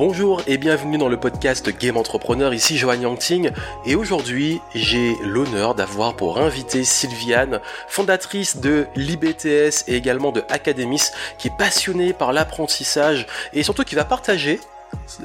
Bonjour et bienvenue dans le podcast Game Entrepreneur, ici Johan Yangting. Et aujourd'hui j'ai l'honneur d'avoir pour invité Sylviane, fondatrice de l'IBTS et également de Academis, qui est passionnée par l'apprentissage et surtout qui va partager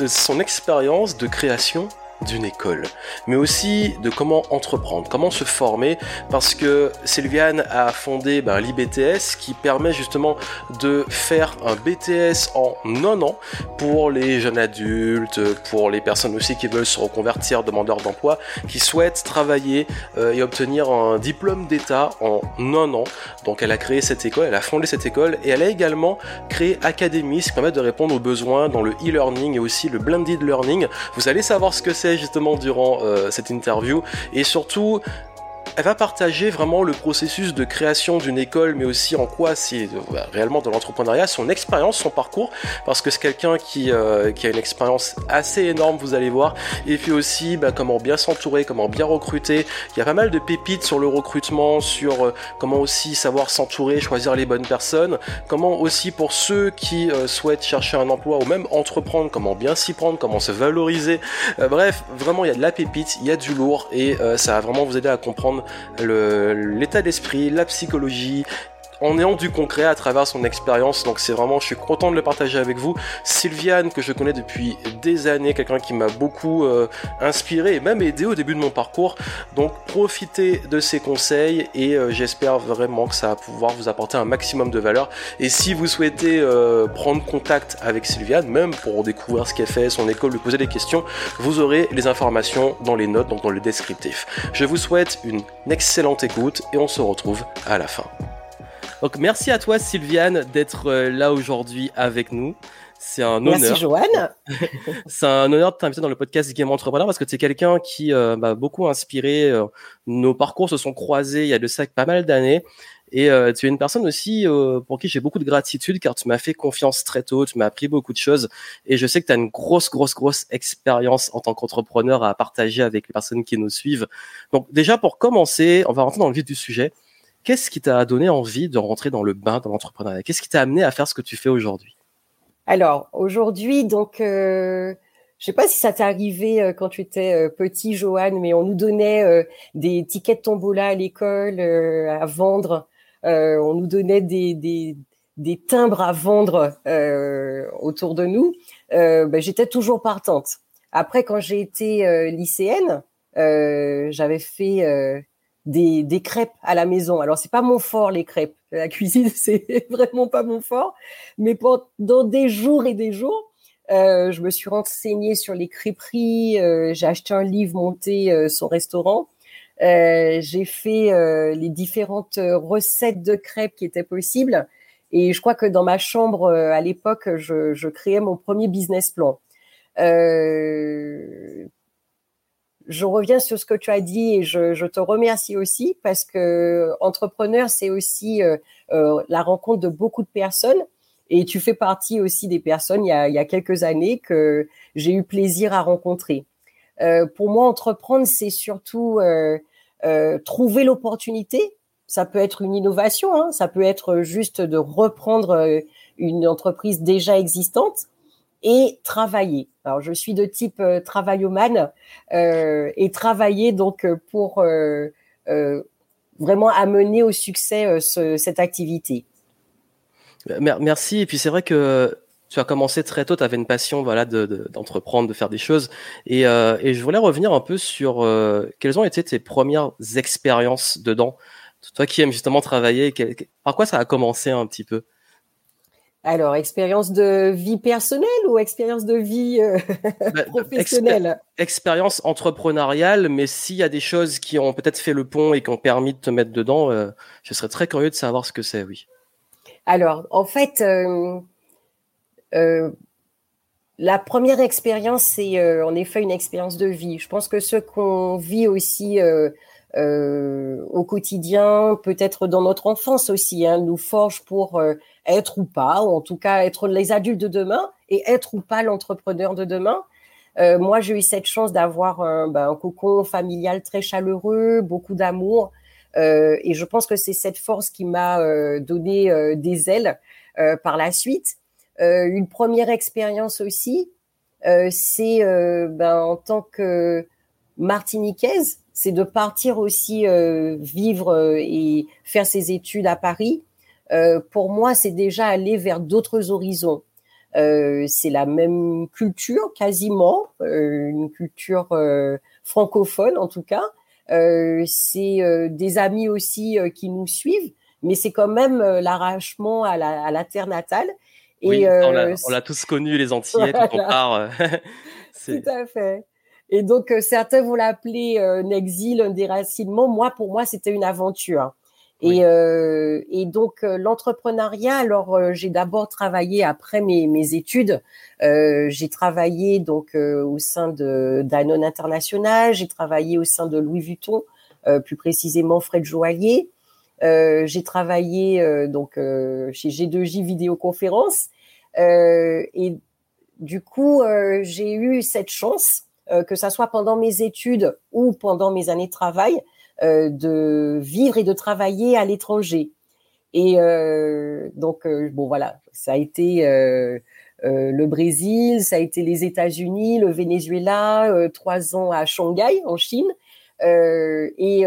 son expérience de création d'une école, mais aussi de comment entreprendre, comment se former, parce que Sylviane a fondé ben, l'IBTS qui permet justement de faire un BTS en un an pour les jeunes adultes, pour les personnes aussi qui veulent se reconvertir demandeurs d'emploi, qui souhaitent travailler euh, et obtenir un diplôme d'État en un an. Donc elle a créé cette école, elle a fondé cette école et elle a également créé Academy, qui permet de répondre aux besoins dans le e-learning et aussi le blended learning. Vous allez savoir ce que c'est justement durant euh, cette interview. Et surtout elle va partager vraiment le processus de création d'une école, mais aussi en quoi c'est euh, réellement de l'entrepreneuriat, son expérience, son parcours, parce que c'est quelqu'un qui, euh, qui a une expérience assez énorme, vous allez voir, et puis aussi bah, comment bien s'entourer, comment bien recruter. Il y a pas mal de pépites sur le recrutement, sur euh, comment aussi savoir s'entourer, choisir les bonnes personnes, comment aussi pour ceux qui souhaitent chercher un emploi ou même entreprendre, comment bien s'y prendre, comment se valoriser. bref, vraiment il y a de la pépite, il y a du lourd, et ça va vraiment vous aider à comprendre l'état d'esprit, la psychologie, en ayant du concret à travers son expérience. Donc c'est vraiment, je suis content de le partager avec vous. Sylviane, que je connais depuis des années, quelqu'un qui m'a beaucoup euh, inspiré et même aidé au début de mon parcours. Donc profitez de ses conseils et euh, j'espère vraiment que ça va pouvoir vous apporter un maximum de valeur. Et si vous souhaitez euh, prendre contact avec Sylviane, même pour découvrir ce qu'elle fait, son école, lui poser des questions, vous aurez les informations dans les notes, donc dans le descriptif. Je vous souhaite une excellente écoute et on se retrouve à la fin. Donc merci à toi Sylviane d'être euh, là aujourd'hui avec nous. C'est un honneur. Merci Joanne. c'est un honneur de t'inviter dans le podcast Game Entrepreneur parce que tu es quelqu'un qui euh, m'a beaucoup inspiré. Euh, nos parcours se sont croisés il y a de ça pas mal d'années. Et tu es une personne aussi pour qui j'ai beaucoup de gratitude car tu m'as fait confiance très tôt, tu m'as appris beaucoup de choses et je sais que tu as une grosse, grosse, grosse expérience en tant qu'entrepreneur à partager avec les personnes qui nous suivent. Donc déjà pour commencer, on va rentrer dans le vif du sujet. Qu'est-ce qui t'a donné envie de rentrer dans le bain de l'entrepreneuriat? Qu'est-ce qui t'a amené à faire ce que tu fais aujourd'hui? Alors aujourd'hui, donc, euh, je sais pas si ça t'est arrivé euh, quand tu étais euh, petit, Johan, mais on nous donnait euh, des tickets de tombola à l'école à vendre. on nous donnait des, timbres à vendre autour de nous. Ben, j'étais toujours partante. Après, quand j'ai été lycéenne, j'avais fait des, des crêpes à la maison. Alors c'est pas mon fort les crêpes, la cuisine c'est vraiment pas mon fort, mais pendant des jours et des jours, euh, je me suis renseignée sur les crêperies, euh, j'ai acheté un livre monté euh, son restaurant, euh, j'ai fait euh, les différentes recettes de crêpes qui étaient possibles et je crois que dans ma chambre à l'époque, je, je, créais mon premier business plan. Euh, je reviens sur ce que tu as dit et je, je te remercie aussi parce que entrepreneur, c'est aussi euh, euh, la rencontre de beaucoup de personnes. Et tu fais partie aussi des personnes il y a, il y a quelques années que j'ai eu plaisir à rencontrer. Euh, pour moi, entreprendre, c'est surtout euh, euh trouver l'opportunité. Ça peut être une innovation, hein, ça peut être juste de reprendre euh, une entreprise déjà existante et travailler. Alors, je suis de type euh, travaillomane euh, et travailler donc euh, pour euh, euh, vraiment amener au succès ce, cette activité. Merci. Et puis c'est vrai que tu as commencé très tôt, tu avais une passion voilà d'entreprendre, de, de, faire des choses. Et, et je voulais revenir un peu sur quelles ont été tes premières expériences dedans? Toi qui aimes justement travailler, par quoi ça a commencé un petit peu? Alors, expérience de vie personnelle ou expérience de vie euh, bah, professionnelle? Expérience entrepreneuriale, mais s'il y a des choses qui ont peut-être fait le pont et qui ont permis de te mettre dedans, euh, je serais très curieux de savoir ce que c'est, oui. Alors, en fait, euh, la première expérience, c'est en effet une expérience de vie. Je pense que ce qu'on vit aussi au quotidien, peut-être dans notre enfance aussi, hein, nous forge pour être ou pas, ou en tout cas être les adultes de demain et être ou pas l'entrepreneur de demain. Euh, moi, j'ai eu cette chance d'avoir un, ben, un, cocon familial très chaleureux, beaucoup d'amour, euh, et je pense que c'est cette force qui m'a euh, donné euh, des ailes euh, par la suite. Euh, une première expérience aussi, c'est ben, en tant que martiniquaise, c'est de partir aussi vivre et faire ses études à Paris. Pour moi, c'est déjà aller vers d'autres horizons. c'est la même culture quasiment, une culture francophone en tout cas. c'est des amis aussi qui nous suivent mais c'est quand même euh, l'arrachement à la, terre natale. Et, oui, euh, on l'a tous connu, les Antillais, quand on part. Euh, Tout à fait. Et donc, certains vont l'appeler un exil, un déracinement. Moi, pour moi, c'était une aventure. Et, et, donc l'entrepreneuriat. Alors j'ai d'abord travaillé après mes, mes études. j'ai travaillé donc au sein de Danone International. J'ai travaillé au sein de Louis Vuitton, plus précisément Fred Joaillier. Euh, j'ai travaillé euh, donc euh, chez G2J Vidéoconférence et du coup j'ai eu cette chance que ça soit pendant mes études ou pendant mes années de travail de vivre et de travailler à l'étranger. Et donc bon voilà, ça a été le Brésil, ça a été les États-Unis, le Venezuela, trois ans à Shanghai en Chine. et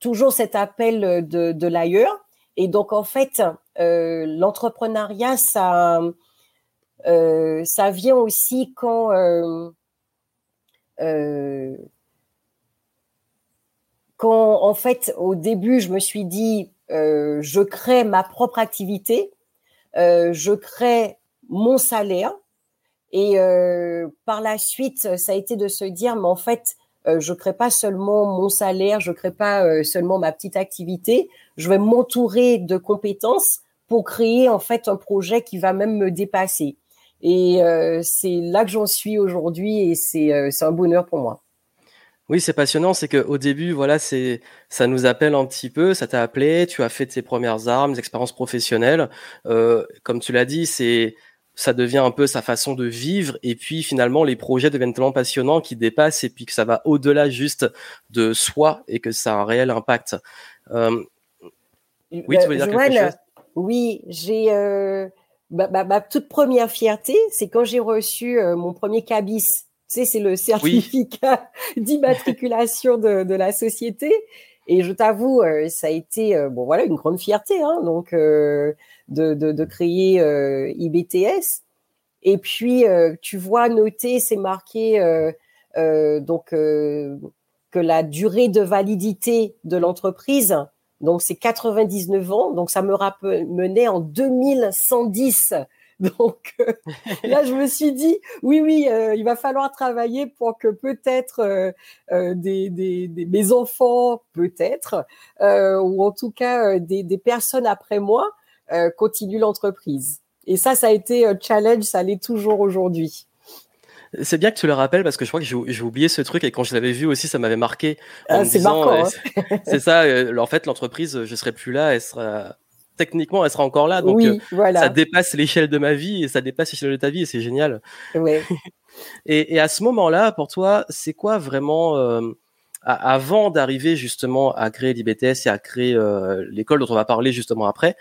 toujours cet appel de, de l'ailleurs. Et donc, en fait, euh, l'entrepreneuriat, ça, euh, ça vient aussi quand, euh, euh, quand, en fait, au début, je me suis dit, euh, je crée ma propre activité, euh, je crée mon salaire. Et par la suite, ça a été de se dire, mais en fait, euh, je crée pas seulement mon salaire, je crée pas euh, seulement ma petite activité, je vais m'entourer de compétences pour créer en fait un projet qui va même me dépasser. Et euh, c'est là que j'en suis aujourd'hui et c'est un bonheur pour moi. Oui, c'est passionnant. C'est qu'au début, voilà, c'est ça nous appelle un petit peu. Ça t'a appelé. Tu as fait tes premières armes, expériences professionnelles. comme tu l'as dit, c'est ça devient un peu sa façon de vivre et puis finalement les projets deviennent tellement passionnants qu'ils dépassent et puis que ça va au-delà juste de soi et que ça a un réel impact. Euh, oui, tu veux dire quelque chose? Oui, j'ai euh, ma, toute première fierté, c'est quand j'ai reçu euh, mon premier cabis. Tu sais, c'est le certificat d'immatriculation de, de, la société. Et je t'avoue, ça a été bon voilà une grande fierté. Hein, donc de, de, créer euh, IBTS. Et puis, euh, tu vois noter, c'est marqué euh, donc que la durée de validité de l'entreprise, donc c'est 99 ans, donc ça me ramenait en 2110. Donc là, je me suis dit, oui, oui, il va falloir travailler pour que peut-être des, des, des, mes enfants, peut-être, ou en tout cas des, des personnes après moi, euh, continue l'entreprise. Et ça, ça a été un challenge, ça l'est toujours aujourd'hui. C'est bien que tu le rappelles parce que je crois que j'ai oublié ce truc et quand je l'avais vu aussi, ça m'avait marqué. Ah, c'est marquant. Euh, hein. c'est ça. Euh, en fait, l'entreprise, je serai plus là, elle sera techniquement, elle sera encore là. Donc, ça dépasse l'échelle de ma vie et ça dépasse l'échelle de ta vie et c'est génial. et, à ce moment-là, pour toi, c'est quoi vraiment avant d'arriver justement à créer l'IBTS et à créer l'école dont on va parler justement après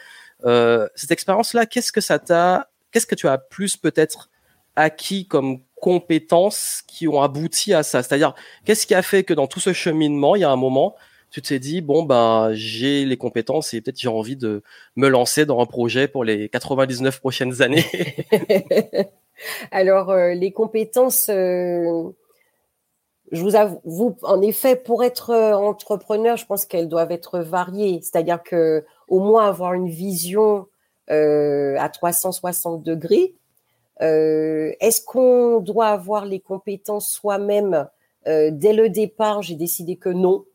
euh, cette expérience-là, qu'est-ce que ça t'a, qu'est-ce que tu as plus peut-être acquis comme compétences qui ont abouti à ça? C'est-à-dire, qu'est-ce qui a fait que dans tout ce cheminement, il y a un moment, tu t'es dit bon ben j'ai les compétences et peut-être j'ai envie de me lancer dans un projet pour les 99 prochaines années. Alors euh, les compétences, euh, je vous avoue, en effet, pour être entrepreneur, je pense qu'elles doivent être variées. C'est-à-dire que au moins avoir une vision euh, à 360 degrés. Euh, est-ce qu'on doit avoir les compétences soi-même euh, dès le départ? J'ai décidé que non.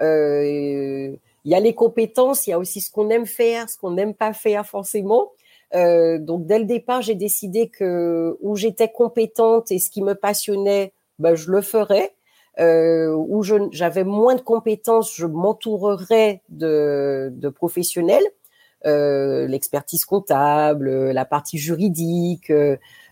Il y a les compétences, il y a aussi ce qu'on aime faire, ce qu'on n'aime pas faire forcément. donc dès le départ, j'ai décidé que où j'étais compétente et ce qui me passionnait, ben, je le ferais euh, où j'avais moins de compétences, je m'entourerais de, de, professionnels, euh, l'expertise comptable, la partie juridique.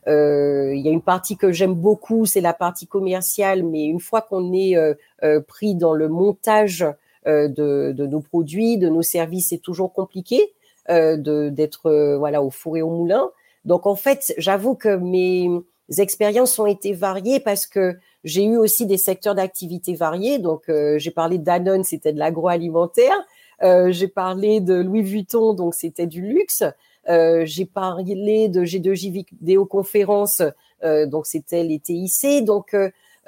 Euh, il y a une partie que j'aime beaucoup, c'est la partie commerciale, mais une fois qu'on est euh, euh, pris dans le montage de, de, nos produits, de nos services, c'est toujours compliqué d'être voilà au four et au moulin. Donc en fait, j'avoue que mes expériences ont été variées parce que j'ai eu aussi des secteurs d'activité variés. Donc, euh, j'ai parlé d'Anon, c'était de l'agroalimentaire. Euh, j'ai parlé de Louis Vuitton, donc c'était du luxe. Euh, j'ai parlé de G2J vidéoconférence, euh, donc c'était les TIC. Donc,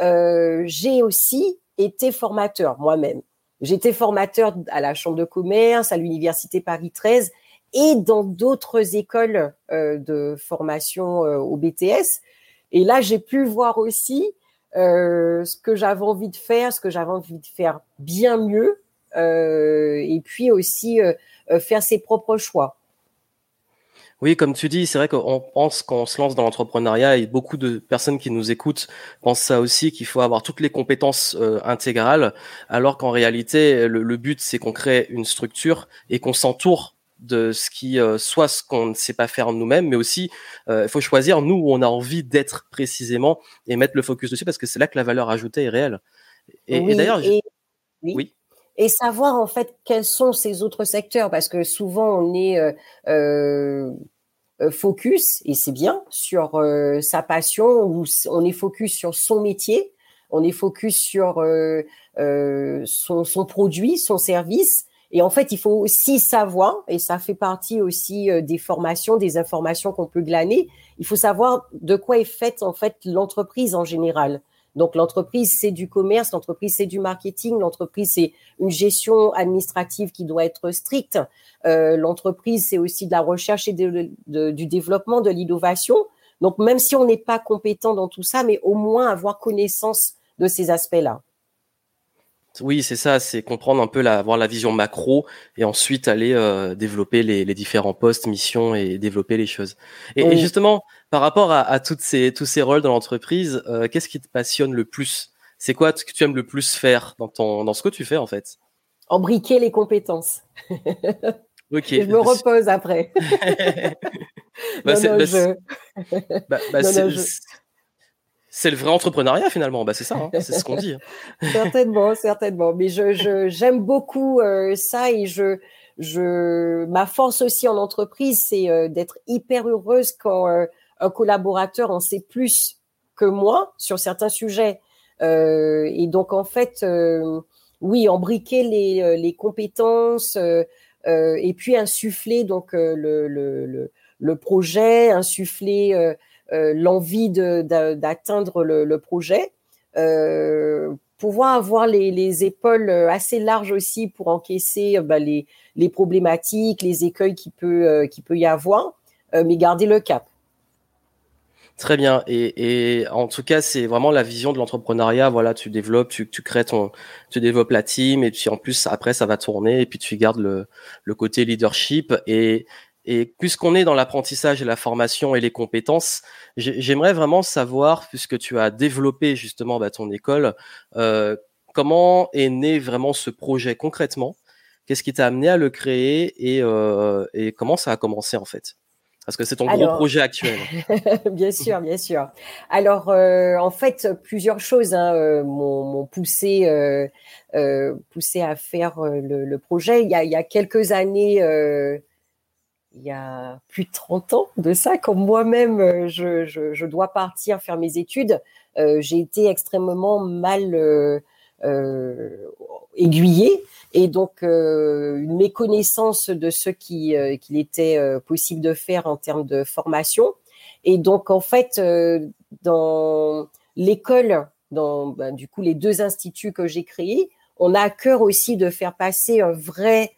euh, j'ai aussi été formateur moi-même. J'étais formateur à la Chambre de commerce, à l'Université Paris 13 et dans d'autres écoles de formation au BTS. Et là, j'ai pu voir aussi euh, ce que j'avais envie de faire, ce que j'avais envie de faire bien mieux, euh, et puis aussi euh, faire ses propres choix. Oui, comme tu dis, c'est vrai qu'on pense qu'on se lance dans l'entrepreneuriat et beaucoup de personnes qui nous écoutent pensent ça aussi qu'il faut avoir toutes les compétences intégrales, alors qu'en réalité, le but c'est qu'on crée une structure et qu'on s'entoure de ce qui euh, soit ce qu'on ne sait pas faire nous-mêmes, mais aussi euh, il faut choisir nous où on a envie d'être précisément et mettre le focus dessus parce que c'est là que la valeur ajoutée est réelle. Et, d'ailleurs, oui. Et savoir en fait quels sont ces autres secteurs parce que souvent on est euh, focus et c'est bien sur sa passion ou on est focus sur son métier, on est focus sur son, son produit, son service et en fait, il faut aussi savoir, et ça fait partie aussi euh, des formations, des informations qu'on peut glaner, il faut savoir de quoi est faite en fait l'entreprise en général. Donc l'entreprise, c'est du commerce, l'entreprise, c'est du marketing, l'entreprise, c'est une gestion administrative qui doit être stricte. Euh, l'entreprise, c'est aussi de la recherche et du développement, de l'innovation. Donc même si on n'est pas compétent dans tout ça, mais au moins avoir connaissance de ces aspects-là. Oui, c'est ça, c'est comprendre un peu la, avoir la vision macro et ensuite aller euh, développer les, les, différents postes, missions et développer les choses. Et, justement, par rapport à, à, toutes ces, tous ces rôles dans l'entreprise, euh, qu'est-ce qui te passionne le plus? C'est quoi que tu aimes le plus faire dans, ton, dans ce que tu fais en fait? Embriquer les compétences. ok. je me repose après. bah, non, non, bah, bah, c'est le vrai entrepreneuriat finalement. Bah, c'est ça, hein. c'est ce qu'on dit. Hein. certainement, certainement. Mais je, j'aime beaucoup euh, ça et je, je, ma force aussi en entreprise, c'est euh, d'être hyper heureuse quand euh, un collaborateur en sait plus que moi sur certains sujets. et donc en fait, oui, embriquer les, les compétences et puis insuffler donc le, le, le, le projet, insuffler euh, l'envie d'atteindre le, projet, euh, pouvoir avoir les, épaules assez larges aussi pour encaisser euh, bah, les, problématiques, les écueils qui peut, qui peut y avoir, mais garder le cap. Très bien. Et, en tout cas, c'est vraiment la vision de l'entrepreneuriat. Voilà, tu développes, tu, tu crées ton, tu développes la team, et puis en plus après ça va tourner, et puis tu gardes le, le côté leadership. Et, et puisqu'on est dans l'apprentissage et la formation et les compétences, j'aimerais vraiment savoir, puisque tu as développé justement bah, ton école, euh, comment est né vraiment ce projet concrètement? Qu'est-ce qui t'a amené à le créer et, euh, et, comment ça a commencé en fait? Parce que c'est ton gros projet actuel. bien sûr, bien sûr. Alors, euh, en fait, plusieurs choses hein, m'ont poussé, poussé à faire le, le, projet. Il y, a, il y a quelques années il y a plus de 30 ans de ça, quand moi-même euh, je, je, je, dois partir faire mes études, euh, j'ai été extrêmement mal euh, euh aiguillée et donc une méconnaissance de ce qui qu'il était possible de faire en termes de formation. Et donc en fait, dans l'école, dans ben, du coup les deux instituts que j'ai créés, on a à cœur aussi de faire passer un vrai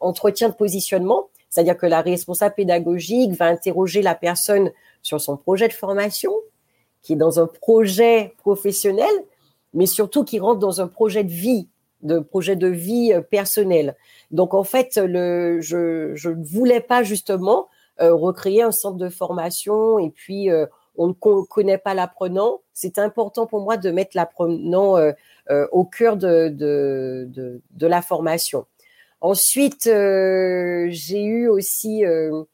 entretien de positionnement c'est-à-dire que la responsable pédagogique va interroger la personne sur son projet de formation, qui est dans un projet professionnel, mais surtout qui rentre dans un projet de vie, de projet de vie euh, personnel. Donc en fait, je ne voulais pas justement euh, recréer un centre de formation et puis euh, on ne connaît pas l'apprenant. C'est important pour moi de mettre l'apprenant au cœur de la formation. Ensuite, euh, j'ai eu aussi euh,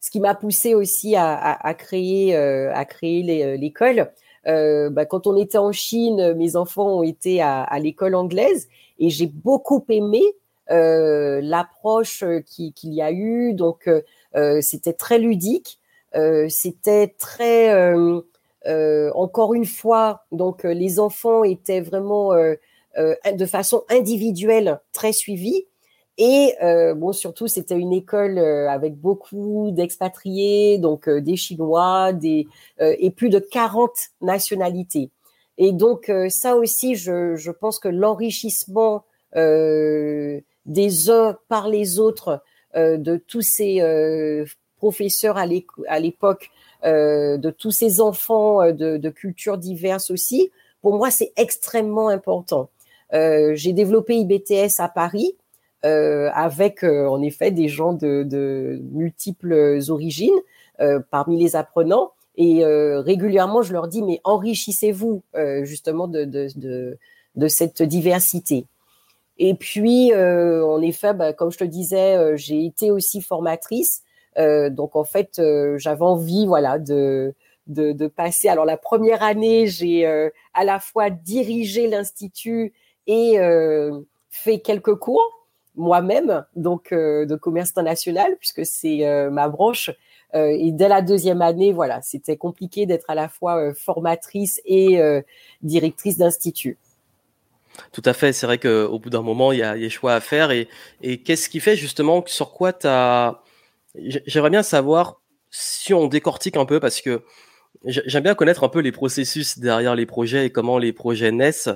ce qui m'a poussé aussi à, créer à créer euh, l'école. Bah, quand on était en Chine, mes enfants ont été à, l'école anglaise et j'ai beaucoup aimé l'approche qu'il y a eu. Donc, c'était très ludique. c'était très encore une fois, donc les enfants étaient vraiment de façon individuelle très suivis. Et bon, surtout, c'était une école avec beaucoup d'expatriés, donc des Chinois, des et plus de 40 nationalités. Et donc ça aussi, je, je pense que l'enrichissement des uns par les autres de tous ces professeurs à l'époque, de tous ces enfants de, de cultures diverses aussi, pour moi, c'est extrêmement important. J'ai développé IBTS à Paris euh, avec euh, en effet des gens de, de multiples origines euh, parmi les apprenants. Et régulièrement, je leur dis, mais enrichissez-vous justement de, de, de, de, cette diversité. Et puis, en effet, bah, comme je te disais, j'ai été aussi formatrice. donc, en fait, j'avais envie, voilà, de, de, de, passer. Alors, la première année, j'ai à la fois dirigé l'institut et fait quelques cours moi-même, donc euh, de commerce international, puisque c'est euh, ma branche. Euh, et dès la deuxième année, voilà, c'était compliqué d'être à la fois formatrice et directrice d'institut. Tout à fait. C'est vrai qu'au bout d'un moment, il y a des choix à faire. Et, et qu'est-ce qui fait justement sur quoi tu as. J'aimerais bien savoir si on décortique un peu, parce que j'aime bien connaître un peu les processus derrière les projets et comment les projets naissent.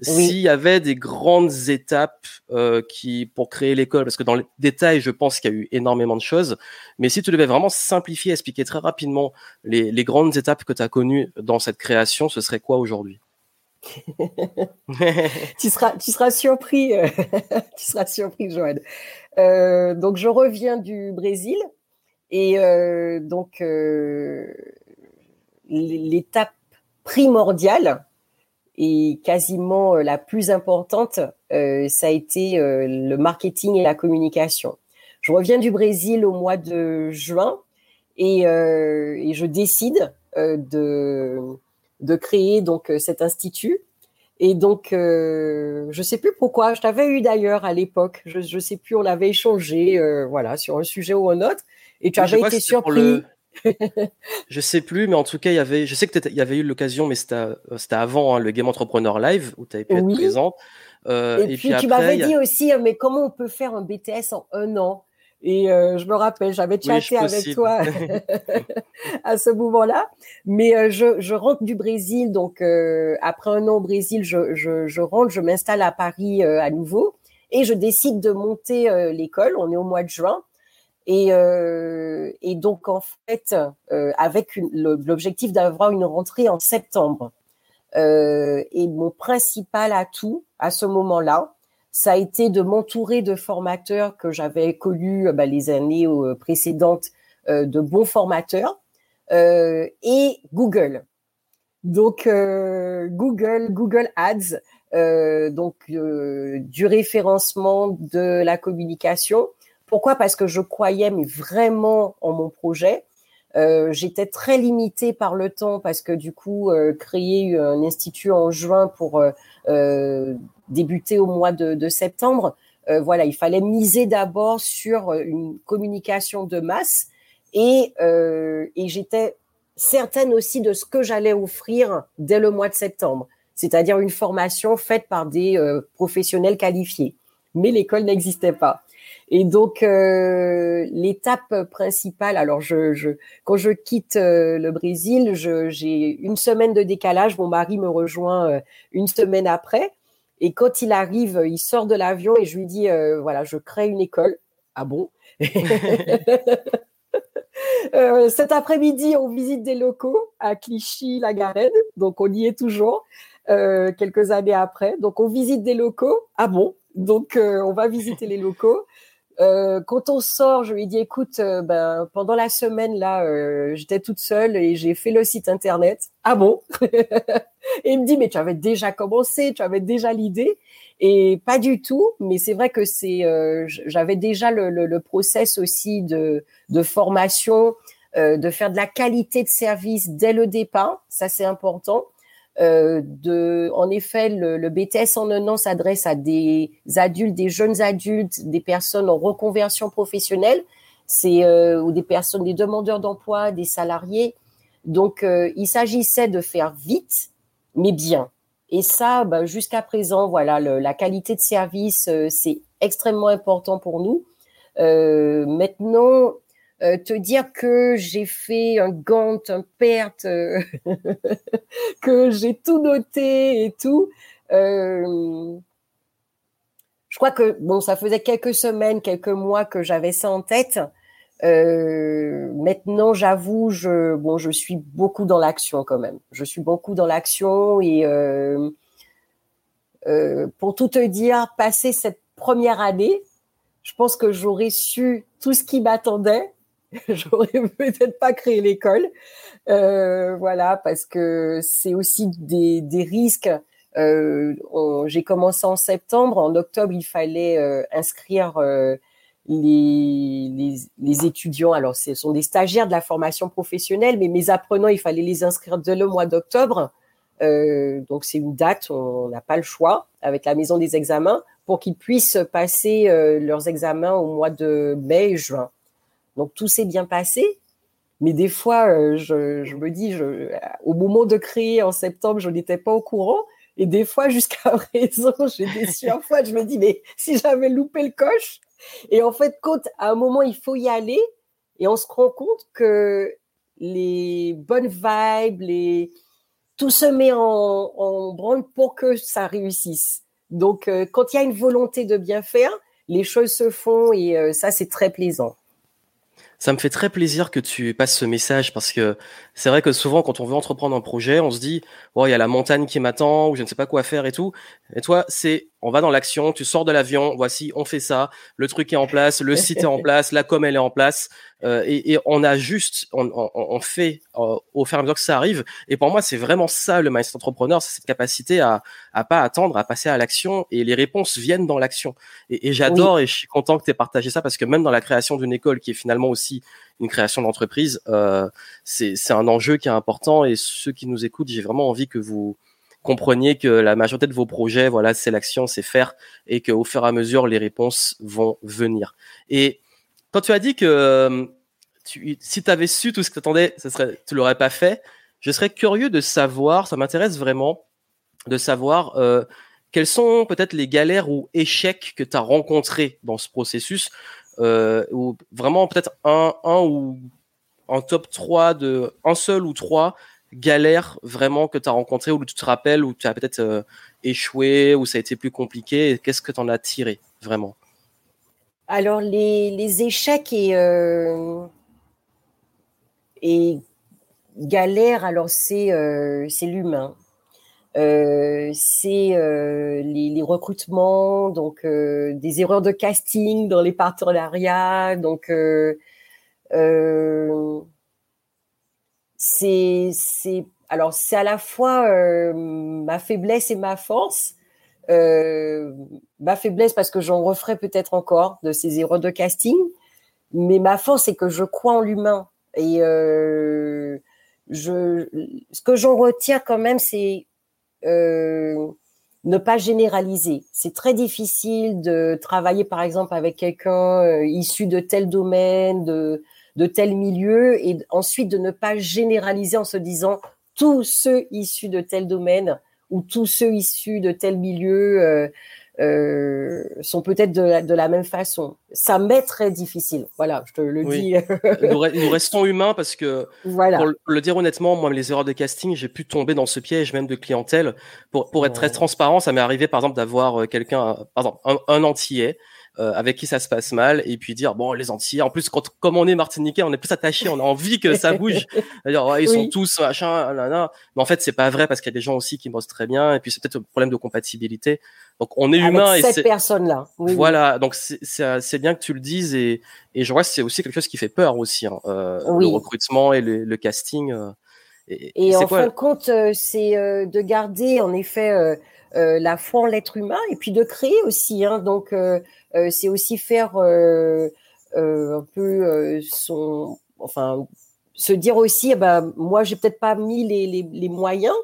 S'il y avait des grandes étapes euh, qui pour créer l'école, parce que dans les détails, je pense qu'il y a eu énormément de choses, mais si tu devais vraiment simplifier, expliquer très rapidement les, les grandes étapes que tu as connues dans cette création, ce serait quoi aujourd'hui? Tu seras, tu seras surpris, euh, tu seras surpris, Joanne. Euh, donc, je reviens du Brésil et euh, donc l'étape primordiale et quasiment euh, la plus importante, euh, ça a été euh, le marketing et la communication. Je reviens du Brésil au mois de juin et, et je décide de, de créer donc cet institut. Et donc, euh, je sais plus pourquoi. Je t'avais eu d'ailleurs à l'époque. Je, je sais plus. On avait échangé, voilà, sur un sujet ou un autre. Et tu avais été surpris je sais plus, mais en tout cas, il y avait, je sais que il y avait eu l'occasion, mais c'était, euh, avant hein, le Game Entrepreneur Live où tu avais pu être présent. Euh, et, puis, tu m'avais dit aussi, mais comment on peut faire un BTS en un an? Et euh, je me rappelle, j'avais chatté avec toi à ce moment-là. Mais je, je, rentre du Brésil, donc après un an au Brésil, je, je, je rentre, je m'installe à Paris à nouveau et je décide de monter l'école. On est au mois de juin. Et, euh, et donc, en fait, euh, avec l'objectif d'avoir une rentrée en septembre. Euh, et mon principal atout à ce moment-là, ça a été de m'entourer de formateurs que j'avais connus bah, les années euh, précédentes, euh, de bons formateurs, euh, et Google. Donc, Google, Google Ads, donc du référencement, de la communication, pourquoi? Parce que je croyais mais vraiment en mon projet. Euh, J'étais très limitée par le temps parce que du coup, euh, créer un institut en juin pour euh, débuter au mois de, de septembre, voilà, il fallait miser d'abord sur une communication de masse et, et j'étais certaine aussi de ce que j'allais offrir dès le mois de septembre, c'est-à-dire une formation faite par des professionnels qualifiés. Mais l'école n'existait pas. Et donc euh, l'étape principale, alors je, je, quand je quitte euh, le Brésil, j'ai une semaine de décalage. Mon mari me rejoint euh, une semaine après. Et quand il arrive, il sort de l'avion et je lui dis voilà, je crée une école. Ah bon? Cet après-midi, on visite des locaux à Clichy-la-Garenne, donc on y est toujours. quelques années après. Donc on visite des locaux. Ah bon? Donc on va visiter les locaux. Euh, quand on sort, je lui dis écoute, euh, ben, pendant la semaine là, euh, j'étais toute seule et j'ai fait le site internet. Ah bon? Et il me dit mais tu avais déjà commencé, tu avais déjà l'idée et pas du tout. Mais c'est vrai que c'est, j'avais déjà le, le, le, process aussi de, de formation, de faire de la qualité de service dès le départ. Ça c'est important. Euh, en effet, le, BTS en un an s'adresse à des adultes, des jeunes adultes, des personnes en reconversion professionnelle. c'est ou des personnes, des demandeurs d'emploi, des salariés. Donc, il s'agissait de faire vite, mais bien. Et ça, bah, jusqu'à présent, voilà, la qualité de service, c'est extrêmement important pour nous. maintenant, euh, te dire que j'ai fait un gant, un perte, euh, que j'ai tout noté et tout. Euh, je crois que bon, ça faisait quelques semaines, quelques mois que j'avais ça en tête. maintenant, j'avoue, je bon, je suis beaucoup dans l'action quand même. Je suis beaucoup dans l'action et pour tout te dire, passer cette première année, je pense que j'aurais su tout ce qui m'attendait j'aurais peut-être pas créé l'école. Euh, voilà, parce que c'est aussi des, risques. Euh, J'ai commencé en septembre. En octobre, il fallait euh, inscrire les, les, étudiants. Alors, ce sont des stagiaires de la formation professionnelle, mais mes apprenants, il fallait les inscrire dès le mois d'octobre. Donc, c'est une date, on n'a pas le choix avec la maison des examens pour qu'ils puissent passer leurs examens au mois de mai et juin. Donc tout s'est bien passé. Mais des fois, euh, je, me dis, au moment de créer en septembre, je n'étais pas au courant. Et des fois, jusqu'à présent, j'ai des fois, je me dis, mais si j'avais loupé le coche. Et en fait, quand à un moment, il faut y aller, et on se rend compte que les bonnes vibes, tout se met en, en branle pour que ça réussisse. Donc, euh, quand il y a une volonté de bien faire, les choses se font et euh, ça, c'est très plaisant. Ça me fait très plaisir que tu passes ce message parce que c'est vrai que souvent quand on veut entreprendre un projet, on se dit oh il y a la montagne qui m'attend ou je ne sais pas quoi faire et tout. Et toi, c'est on va dans l'action, tu sors de l'avion, voici, on fait ça, le truc est en place, le site est en place, la com elle est en place, euh, et, et, on a juste, on, on, on fait euh, au fur et à mesure que ça arrive. Et pour moi, c'est vraiment ça le mindset entrepreneur, c'est cette capacité à, à pas attendre, à passer à l'action, et les réponses viennent dans l'action. Et, et j'adore et je suis content que tu aies partagé ça parce que même dans la création d'une école, qui est finalement aussi une création d'entreprise, euh, c'est un enjeu qui est important. Et ceux qui nous écoutent, j'ai vraiment envie que vous compreniez que la majorité de vos projets, voilà, c'est l'action, c'est faire, et qu'au fur et à mesure, les réponses vont venir. Et quand tu as dit que euh, tu, si tu avais su tout ce que tu attendais, ça serait, tu l'aurais pas fait, je serais curieux de savoir, ça m'intéresse vraiment, de savoir euh, quelles sont peut-être les galères ou échecs que tu as rencontrés dans ce processus, euh, ou vraiment peut-être un, ou un top 3 de un seul ou trois galère vraiment que tu as rencontré ou tu te rappelles où tu as peut-être euh, échoué ou ça a été plus compliqué Qu'est-ce que tu en as tiré vraiment? Alors les, échecs et, euh, et galères, alors c'est l'humain. Euh, c'est euh, les, les, recrutements, donc des erreurs de casting dans les partenariats, donc c'est c'est alors c'est à la fois euh, ma faiblesse et ma force. Euh, ma faiblesse parce que j'en referai peut-être encore de ces erreurs de casting, mais ma force c'est que je crois en l'humain et euh, je ce que j'en retiens quand même c'est euh, ne pas généraliser. C'est très difficile de travailler par exemple avec quelqu'un euh, issu de tel domaine, de de tel milieu et ensuite de ne pas généraliser en se disant tous ceux issus de tel domaine ou tous ceux issus de tel milieu euh, euh, sont peut-être de, de, la même façon. Ça m'est très difficile. Voilà, je te le dis. nous, restons humains parce que, voilà. pour le dire honnêtement, moi, les erreurs de casting, j'ai pu tomber dans ce piège même de clientèle. Pour, pour être très transparent, ça m'est arrivé par exemple d'avoir euh, quelqu'un, par exemple, un, un antillais euh, avec qui ça se passe mal et puis dire bon les Antillais en plus quand comme on est martiniquais on est plus attaché on a envie que ça bouge dire ouais, ils sont tous machin là, là. mais en fait c'est pas vrai parce qu'il y a des gens aussi qui bossent très bien et puis c'est peut-être un problème de compatibilité donc on est humain et cette personne là voilà donc c'est bien que tu le dises et et je vois que c'est aussi quelque chose qui fait peur aussi hein, euh, le recrutement et le, le casting euh, et, et en fin de compte c'est de garder en effet euh, la foi en l'être humain et puis de créer aussi. Hein, donc, euh, euh, c'est aussi faire un peu son, enfin, se dire aussi, eh ben, moi, j'ai peut-être pas mis les, les, les moyens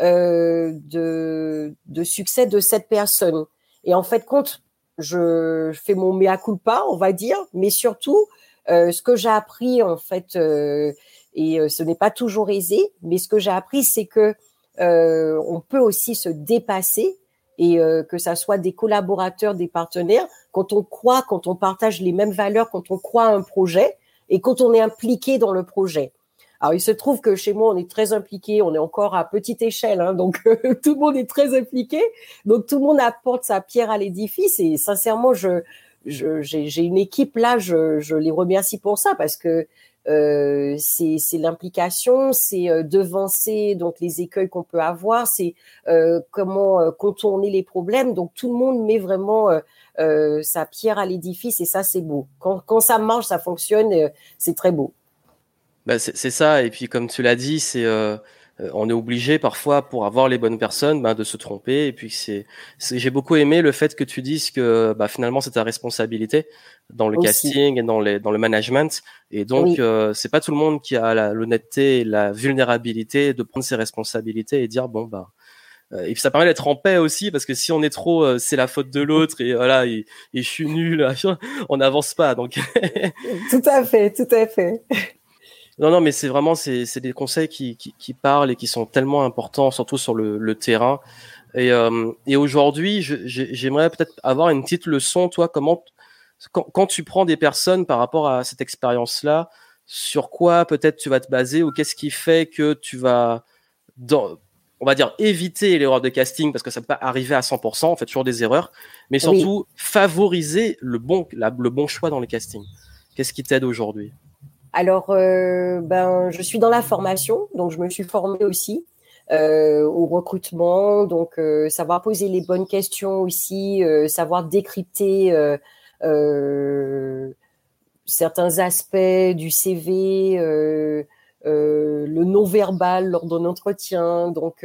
de, de succès de cette personne. Et en fait, compte, je, fais mon mea culpa, on va dire, mais surtout, ce que j'ai appris en fait, et ce n'est pas toujours aisé, mais ce que j'ai appris, c'est que on peut aussi se dépasser et que ça soit des collaborateurs, des partenaires, quand on croit, quand on partage les mêmes valeurs, quand on croit à un projet et quand on est impliqué dans le projet. Alors, il se trouve que chez moi, on est très impliqué, on est encore à petite échelle, hein, donc tout le monde est très impliqué, donc tout le monde apporte sa pierre à l'édifice. Et sincèrement, je, j'ai une équipe là, je, je les remercie pour ça parce que euh, c'est l'implication, c'est euh, devancer donc les écueils qu'on peut avoir, c'est euh, comment euh, contourner les problèmes. Donc tout le monde met vraiment euh, sa pierre à l'édifice et ça c'est beau. Quand, quand ça marche, ça fonctionne, c'est très beau. Bah, c'est ça. Et puis, comme tu l'as dit, c'est euh, euh, on est obligé parfois pour avoir les bonnes personnes bah, de se tromper. Et puis, c'est j'ai beaucoup aimé le fait que tu dises que bah, finalement c'est ta responsabilité dans le casting et dans les dans le management. Et donc, euh, c'est pas tout le monde qui a l'honnêteté et la vulnérabilité de prendre ses responsabilités et dire bon bah et puis ça permet d'être en paix aussi parce que si on est trop c'est la faute de l'autre et voilà et, et, je suis nul on n'avance pas donc tout à fait tout à fait non, non, mais c'est vraiment c'est des conseils qui, qui, qui, parlent et qui sont tellement importants, surtout sur le, le terrain. Et, euh, et aujourd'hui, j'aimerais peut-être avoir une petite leçon, toi, comment quand, quand, tu prends des personnes par rapport à cette expérience-là, sur quoi peut-être tu vas te baser ou qu'est-ce qui fait que tu vas, dans, on va dire, éviter l'erreur de casting parce que ça peut pas arriver à 100%, on fait toujours des erreurs, mais surtout favoriser le bon, la, le bon choix dans les castings. Qu'est-ce qui t'aide aujourd'hui? Alors, euh, ben, je suis dans la formation, donc je me suis formée aussi euh, au recrutement, donc euh, savoir poser les bonnes questions aussi, savoir décrypter certains aspects du CV, le non-verbal lors d'un entretien. Donc,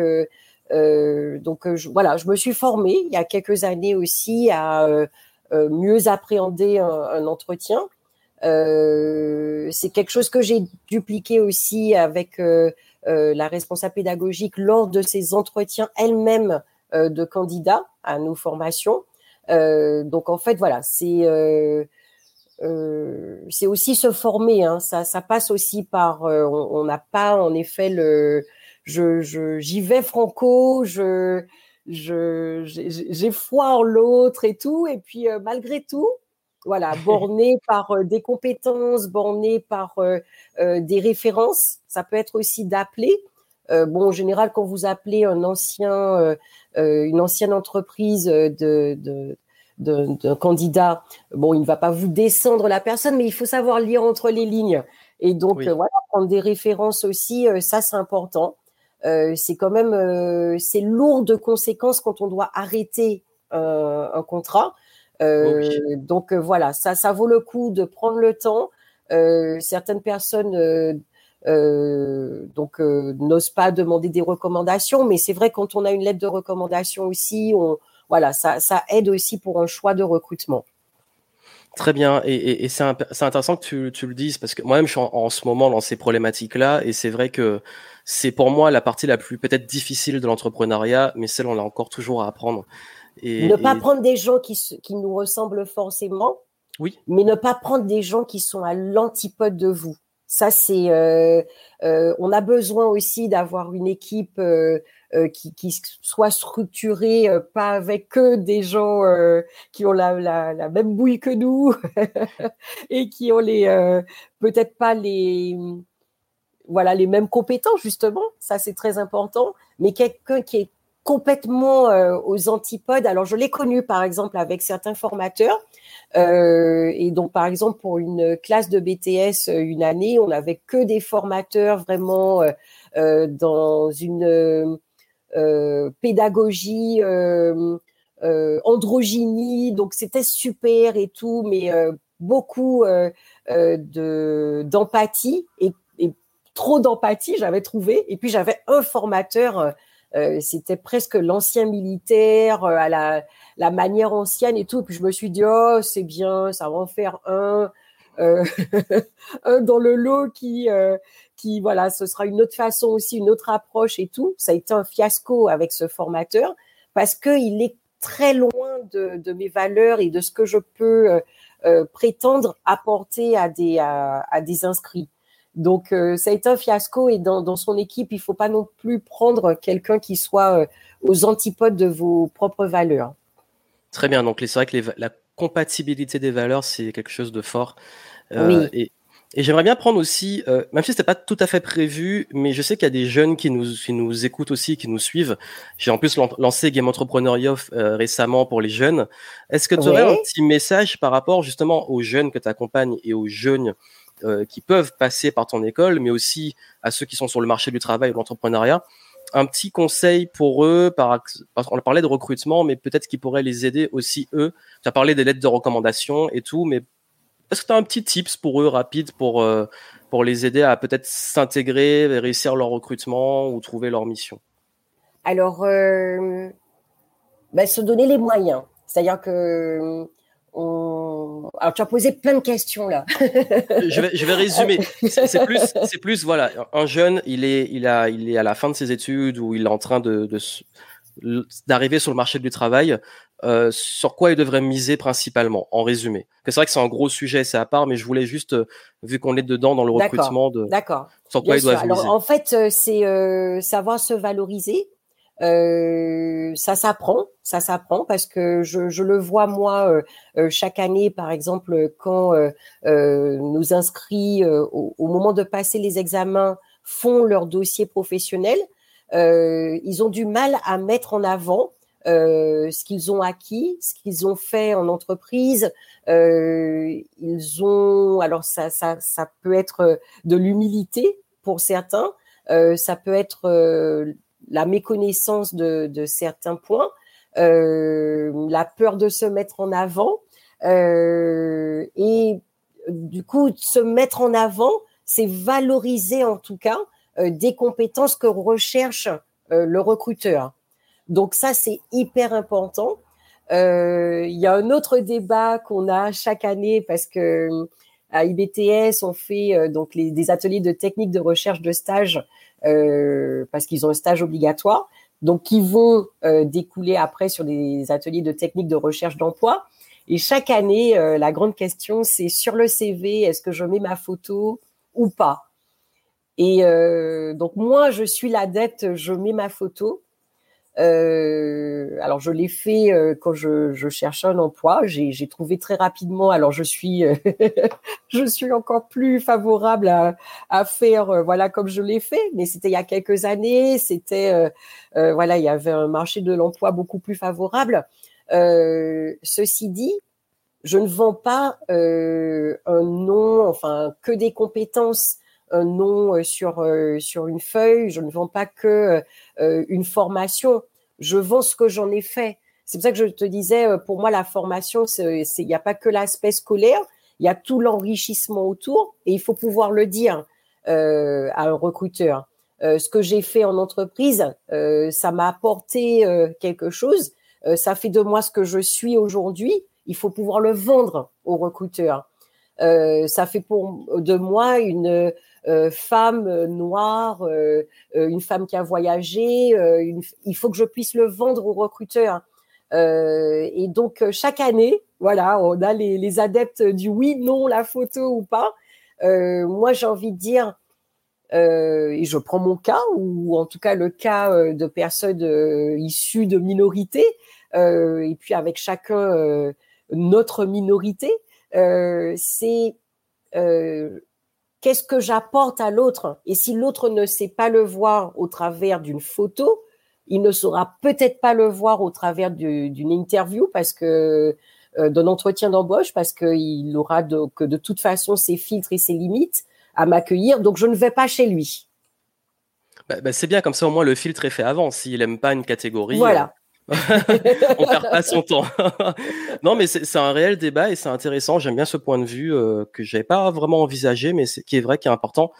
donc voilà, je me suis formée il y a quelques années aussi à mieux appréhender un entretien. Euh, c'est quelque chose que j'ai dupliqué aussi avec euh, euh, la responsable pédagogique lors de ces entretiens elle-même de candidats à nos formations. donc en fait, voilà, c'est c'est aussi se former. Hein. Ça, ça passe aussi par. on n'a pas en effet le. Je, je, j'y vais franco. Je, je, j'ai foi en l'autre et tout. Et puis malgré tout, voilà, borné par euh, des compétences, borné par euh, euh, des références. Ça peut être aussi d'appeler. bon, en général, quand vous appelez un ancien, une ancienne entreprise de, de d'un candidat, bon, il ne va pas vous descendre la personne, mais il faut savoir lire entre les lignes. Et donc, voilà, prendre des références aussi, ça, c'est important. c'est quand même, c'est lourd de conséquences quand on doit arrêter un contrat. Euh, donc euh, voilà, ça, ça vaut le coup de prendre le temps. Euh, certaines personnes donc n'osent pas demander des recommandations, mais c'est vrai quand on a une lettre de recommandation aussi, on, voilà, ça, ça aide aussi pour un choix de recrutement. Très bien, et, et, c'est intéressant que tu, tu, le dises parce que moi-même je suis en, ce moment dans ces problématiques-là et c'est vrai que c'est pour moi la partie la plus peut-être difficile de l'entrepreneuriat, mais celle on a encore toujours à apprendre ne pas prendre des gens qui, qui nous ressemblent forcément, oui. mais ne pas prendre des gens qui sont à l'antipode de vous. Ça, c'est. Euh, euh, on a besoin aussi d'avoir une équipe euh, qui, qui, soit structurée, pas avec que des gens qui ont la, la, la, même bouille que nous et qui ont les peut-être pas les voilà les mêmes compétences justement. Ça, c'est très important. Mais quelqu'un qui est complètement euh, aux antipodes. Alors, je l'ai connu, par exemple, avec certains formateurs. Euh, et donc, par exemple, pour une classe de BTS, euh, une année, on n'avait que des formateurs vraiment dans une pédagogie androgynie. Donc, c'était super et tout, mais beaucoup de d'empathie et, et, trop d'empathie, j'avais trouvé. Et puis, j'avais un formateur euh, c'était presque l'ancien militaire euh, à la, la, manière ancienne et tout. Puis je me suis dit, oh, c'est bien, ça va en faire un. Euh, un dans le lot qui, qui, voilà, ce sera une autre façon aussi, une autre approche et tout. Ça a été un fiasco avec ce formateur parce qu'il est très loin de, de, mes valeurs et de ce que je peux prétendre apporter à des à, des inscrits. Donc ça a été un fiasco et dans, dans son équipe, il faut pas non plus prendre quelqu'un qui soit aux antipodes de vos propres valeurs. Très bien. Donc c'est vrai que la compatibilité des valeurs, c'est quelque chose de fort. oui. Et et j'aimerais bien prendre aussi, euh, même si c'était pas tout à fait prévu, mais je sais qu'il y a des jeunes qui nous, qui nous écoutent aussi, qui nous suivent. J'ai en plus lancé Game Entrepreneuriat euh, récemment pour les jeunes. Est-ce que tu aurais un petit message par rapport justement aux jeunes que tu accompagnes et aux jeunes euh, qui peuvent passer par ton école, mais aussi à ceux qui sont sur le marché du travail ou l'entrepreneuriat un petit conseil pour eux, par, on parlait de recrutement, mais peut-être qu'il pourrait les aider aussi eux. Tu as parlé des lettres de recommandation et tout, mais est-ce que tu as un petit tips pour eux rapide pour, euh, pour les aider à peut-être s'intégrer, réussir leur recrutement ou trouver leur mission? Alors, euh, ben, se donner les moyens. C'est-à-dire que on... Alors, tu as posé plein de questions là. je, vais, je vais résumer. C'est plus, c'est plus, voilà, un jeune, il est, il a, il est à la fin de ses études ou il est en train de, d'arriver sur le marché du travail. Euh, sur quoi il devrait miser principalement, en résumé? C'est vrai que c'est un gros sujet, c'est à part, mais je voulais juste, euh, vu qu'on est dedans dans le recrutement, de d'accord. sur quoi il doit miser. en fait, euh, c'est savoir se valoriser. Ça s'apprend, ça s'apprend parce que je, je, le vois moi chaque année, par exemple, quand nos inscrits au, au, moment de passer les examens font leur dossier professionnel, ils ont du mal à mettre en avant euh, ce qu'ils ont acquis, ce qu'ils ont fait en entreprise. Euh, ils ont, alors ça, ça, ça peut être de l'humilité pour certains, euh, ça peut être euh, la méconnaissance de, certains points, euh, la peur de se mettre en avant, et du coup se mettre en avant, c'est valoriser en tout cas des compétences que recherche le recruteur. Donc ça, c'est hyper important. Euh, il y a un autre débat qu'on a chaque année parce que IBTS, on fait euh, des ateliers de technique de recherche de stage euh, parce qu'ils ont un stage obligatoire, donc qui vont découler après sur des ateliers de technique de recherche d'emploi. Et chaque année, la grande question, c'est sur le CV, est-ce que je mets ma photo ou pas? Et donc moi, je suis l'adepte, je mets ma photo. Euh, alors je l'ai fait euh, quand je, je cherchais un emploi. J'ai trouvé très rapidement. Alors je suis, euh, je suis encore plus favorable à, à faire euh, voilà comme je l'ai fait. Mais c'était il y a quelques années. C'était voilà, il y avait un marché de l'emploi beaucoup plus favorable. ceci dit, je ne vends pas un nom, enfin que des compétences un nom euh, sur euh, sur une feuille. Je ne vends pas que euh, une formation. Je vends ce que j'en ai fait. C'est pour ça que je te disais, pour moi, la formation, il n'y a pas que l'aspect scolaire, il y a tout l'enrichissement autour, et il faut pouvoir le dire à un recruteur. Ce que j'ai fait en entreprise, ça m'a apporté quelque chose. ça fait de moi ce que je suis aujourd'hui. Il faut pouvoir le vendre au recruteur. ça fait pour de moi une femme euh, noire, euh, une femme qui a voyagé. il faut que je puisse le vendre aux recruteurs. et donc chaque année, voilà, on a les, les, adeptes du oui, non, la photo ou pas. moi, j'ai envie de dire, et je prends mon cas, ou en tout cas le cas de personnes issues de minorités, et puis avec chacun notre minorité, c'est qu'est-ce que j'apporte à l'autre? Et si l'autre ne sait pas le voir au travers d'une photo, il ne saura peut-être pas le voir au travers d'une interview parce que euh, d'un entretien d'embauche parce qu'il aura de, que de toute façon ses filtres et ses limites à m'accueillir. Donc je ne vais pas chez lui. Bah, bah, c'est bien comme ça au moins le filtre est fait avant. S'il aime pas une catégorie, voilà. on perd pas son temps. non, mais c'est un réel débat et c'est intéressant. J'aime bien ce point de vue euh, que j'avais pas vraiment envisagé, mais qui est vrai, qui est important.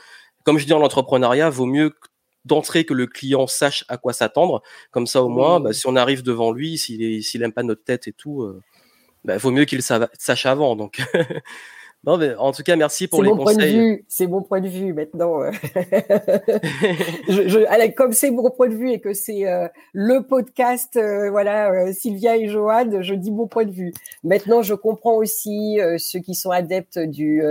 Comme je dis en l'entrepreneuriat, vaut mieux d'entrer que le client sache à quoi s'attendre. Comme ça, au moins, bah, si on arrive devant lui, s'il s'il aime pas notre tête et tout, euh, bah, vaut mieux qu'il sache avant. Donc, Non, mais en tout cas, merci pour les mon conseils. Point de vue, c'est mon point de vue maintenant. je, je, comme c'est mon point de vue et que c'est euh, le podcast, euh, voilà, euh, Sylvia et Joanne, je dis mon point de vue. Maintenant, je comprends aussi ceux qui sont adeptes du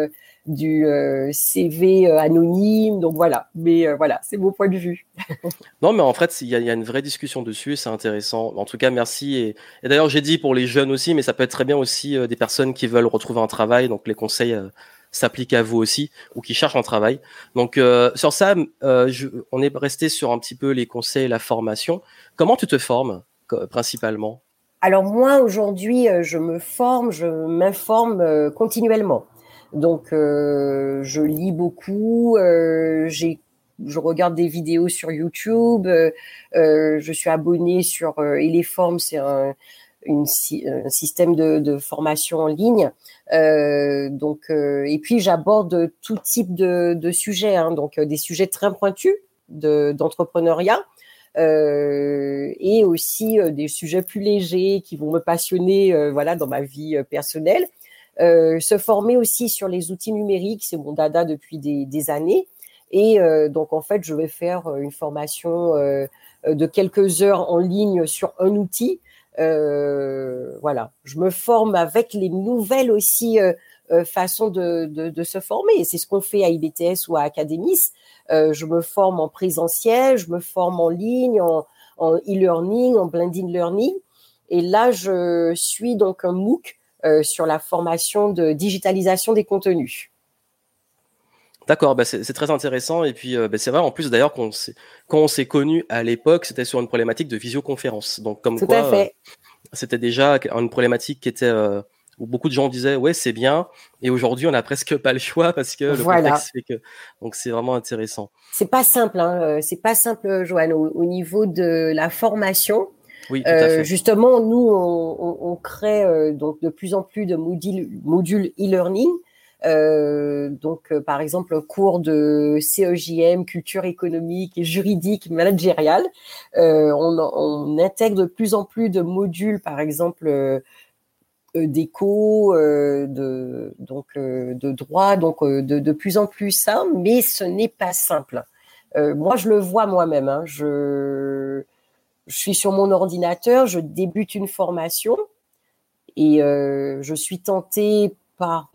du CV anonyme, donc voilà. Mais voilà, c'est mon point de vue. non, mais en fait, il y, y, a une vraie discussion dessus, c'est intéressant. En tout cas, merci. Et, et d'ailleurs, j'ai dit pour les jeunes aussi, mais ça peut être très bien aussi des personnes qui veulent retrouver un travail, donc les conseils euh, s'applique à vous aussi ou qui cherchent un travail. Donc euh, sur ça, euh, je, on est resté sur un petit peu les conseils, la formation. Comment tu te formes principalement? Alors moi aujourd'hui, je me forme, je m'informe continuellement. Donc je lis beaucoup, j'ai je regarde des vidéos sur YouTube, je suis abonné sur Eleform, c'est un, système de, formation en ligne. Euh, donc, euh, et puis j'aborde tout type de, sujets, hein, donc euh, des sujets très pointus d'entrepreneuriat. Euh, et aussi des sujets plus légers qui vont me passionner voilà dans ma vie personnelle se former aussi sur les outils numériques c'est mon dada depuis des, des années et donc en fait je vais faire une formation de quelques heures en ligne sur un outil euh, voilà, je me forme avec les nouvelles aussi euh, euh, façons de, de, de, se former. C'est ce qu'on fait à IBTS ou à Academis. je me forme en présentiel, je me forme en ligne, en, en e-learning, en blended learning. Et là, je suis donc un MOOC sur la formation de digitalisation des contenus. D'accord, bah c'est très intéressant et puis bah c'est vrai en plus d'ailleurs quand on s'est connu à l'époque, c'était sur une problématique de visioconférence. Donc comme Tout quoi, fait. c'était déjà une problématique qui était où beaucoup de gens disaient ouais c'est bien et aujourd'hui on n'a presque pas le choix parce que le voilà. contexte fait que donc c'est vraiment intéressant. C'est pas simple, hein, c'est pas simple, Joanne, au, au, niveau de la formation. Oui, tout à fait. justement, nous on, on, on crée donc de plus en plus de modules modules e-learning. Euh, donc, euh, par exemple, cours de CEJM, culture économique et juridique managériale. Euh, on, on, intègre de plus en plus de modules, par exemple, euh, d'éco, de donc de droit, donc de, de, plus en plus simple, mais ce n'est pas simple. moi, je le vois moi-même. Hein, je je suis sur mon ordinateur, je débute une formation et je suis tentée par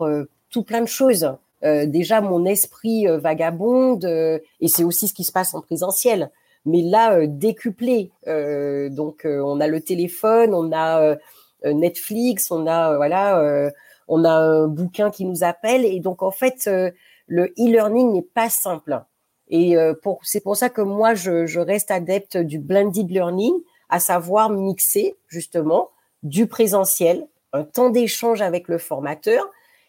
tout plein de choses. Euh, déjà, mon esprit euh, vagabonde, euh, et c'est aussi ce qui se passe en présentiel. Mais là, décuplé. donc, on a le téléphone, on a Netflix, on a voilà, on a un bouquin qui nous appelle, et donc en fait, le e-learning n'est pas simple. Et pour, c'est pour ça que moi, je, reste adepte du blended learning, à savoir mixer justement du présentiel, un temps d'échange avec le formateur,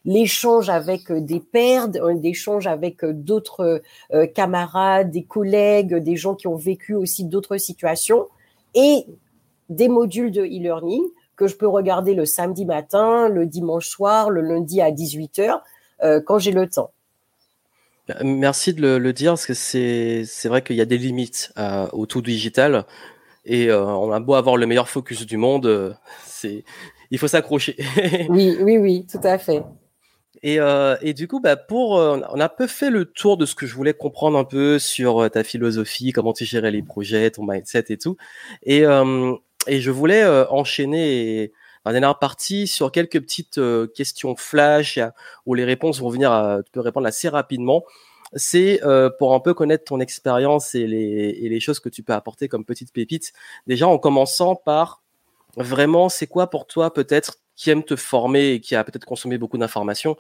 l'échange avec euh, des pairs, l'échange avec euh, d'autres euh, camarades, des collègues, des gens qui ont vécu aussi d'autres situations et des modules de e-learning que je peux regarder le samedi matin, le dimanche soir, le lundi à 18h quand j'ai le temps. Merci de le, dire parce que c'est vrai qu'il y a des limites au tout digital et on a beau avoir le meilleur focus du monde, c'est il faut s'accrocher. oui, oui, oui, tout à fait. Et, euh, et, du coup, bah pour, euh, on a un peu fait le tour de ce que je voulais comprendre un peu sur euh, ta philosophie, comment tu gérais les projets, ton mindset et tout. Et, euh, et je voulais enchaîner la dernière partie sur quelques petites questions flash où les réponses vont venir, à, tu peux répondre assez rapidement. C'est pour un peu connaître ton expérience et les, et les choses que tu peux apporter comme petites pépites. Déjà en commençant par vraiment, c'est quoi pour toi peut-être qui aime te former et qui a peut-être consommé beaucoup d'informations,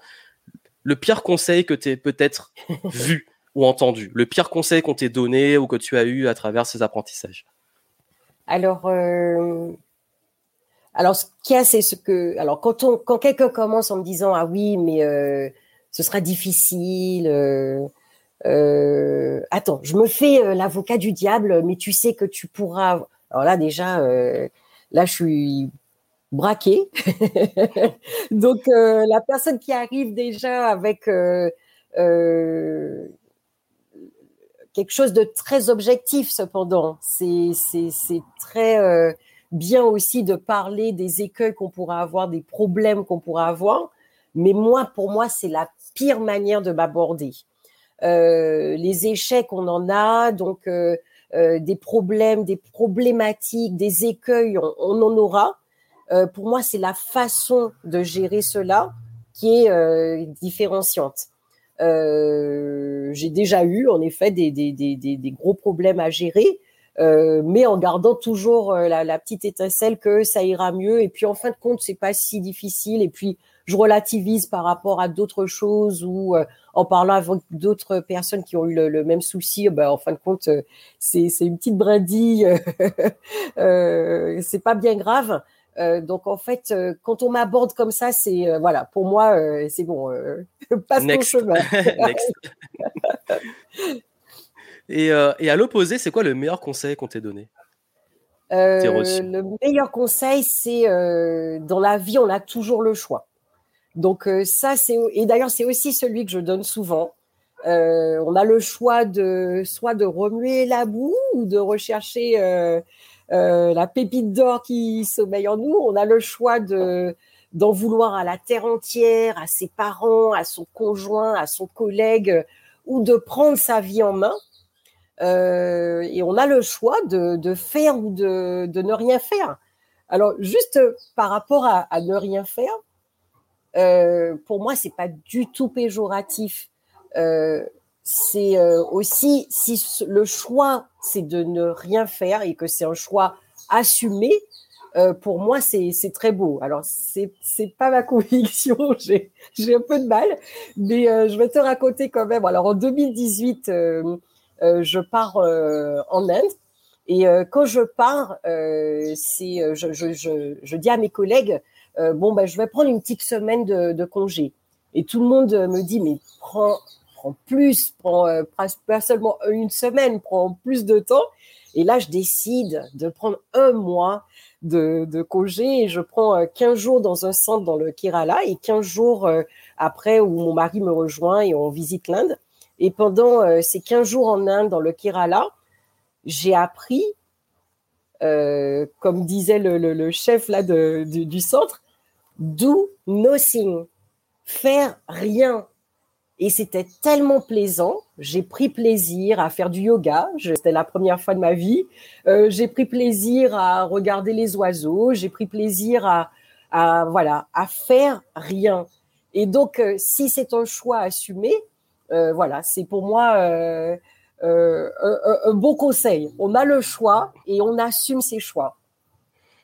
le pire conseil que tu aies peut-être vu ou entendu, le pire conseil qu'on t'ait donné ou que tu as eu à travers ces apprentissages? Alors, euh, alors ce qu'il y a, c'est ce que, alors quand quelqu'un commence en me disant ah oui, mais euh, ce sera difficile. Euh, euh attends, je me fais l'avocat du diable, mais tu sais que tu pourras. Alors là déjà, là je suis braqué. Donc la personne qui arrive déjà avec quelque chose de très objectif cependant, c'est très bien aussi de parler des écueils qu'on pourra avoir, des problèmes qu'on pourra avoir. Mais moi, pour moi, c'est la pire manière de m'aborder. les échecs, on en a, donc des problèmes, des problématiques, des écueils, on en aura. pour moi, c'est la façon de gérer cela qui est différenciante. Euh, j'ai déjà eu en effet des, gros problèmes à gérer, euh, mais en gardant toujours euh, la, la, petite étincelle que ça ira mieux. Et puis en fin de compte, c'est pas si difficile. Et puis je relativise par rapport à d'autres choses ou euh, en parlant avec d'autres personnes qui ont eu le, même souci. Ben, en fin de compte, c'est une petite brindille. c'est pas bien grave. Euh, donc en fait, euh, quand on m'aborde comme ça, c'est euh, voilà, pour moi, c'est bon, passe ton chemin. et, et, à l'opposé, c'est quoi le meilleur conseil qu'on t'ait donné? Le meilleur conseil, c'est dans la vie, on a toujours le choix. Donc ça, c'est et d'ailleurs c'est aussi celui que je donne souvent. on a le choix de soit de remuer la boue ou de rechercher euh, la pépite d'or qui sommeille en nous. On a le choix de d'en vouloir à la terre entière, à ses parents, à son conjoint, à son collègue, ou de prendre sa vie en main. Euh, et on a le choix de, faire ou de, ne rien faire. Alors, juste par rapport à, ne rien faire, euh, pour moi, c'est pas du tout péjoratif. Euh, c'est euh, aussi si le choix c'est de ne rien faire et que c'est un choix assumé. Euh, pour moi, c'est très beau. Alors, c'est c'est pas ma conviction, j'ai un peu de mal, mais euh, je vais te raconter quand même. Alors, en 2018, je pars en Inde et quand je pars, je, dis à mes collègues, bon ben, je vais prendre une petite semaine de, congé. Et tout le monde me dit, mais prends prend plus, prend euh, pas seulement une semaine, prend plus de temps. Et là, je décide de prendre un mois de, congé et je prends 15 euh, jours dans un centre dans le Kerala et 15 jours euh, après où mon mari me rejoint et on visite l'Inde. Et pendant ces 15 jours en Inde, dans le Kerala, j'ai appris, comme disait le, chef là du, centre, do nothing, faire rien. Et c'était tellement plaisant. J'ai pris plaisir à faire du yoga. C'était la première fois de ma vie. Euh, j'ai pris plaisir à regarder les oiseaux. J'ai pris plaisir à, à, voilà, à faire rien. Et donc, euh, si c'est un choix assumé, euh, voilà, c'est pour moi euh, euh, un, bon conseil. On a le choix et on assume ses choix.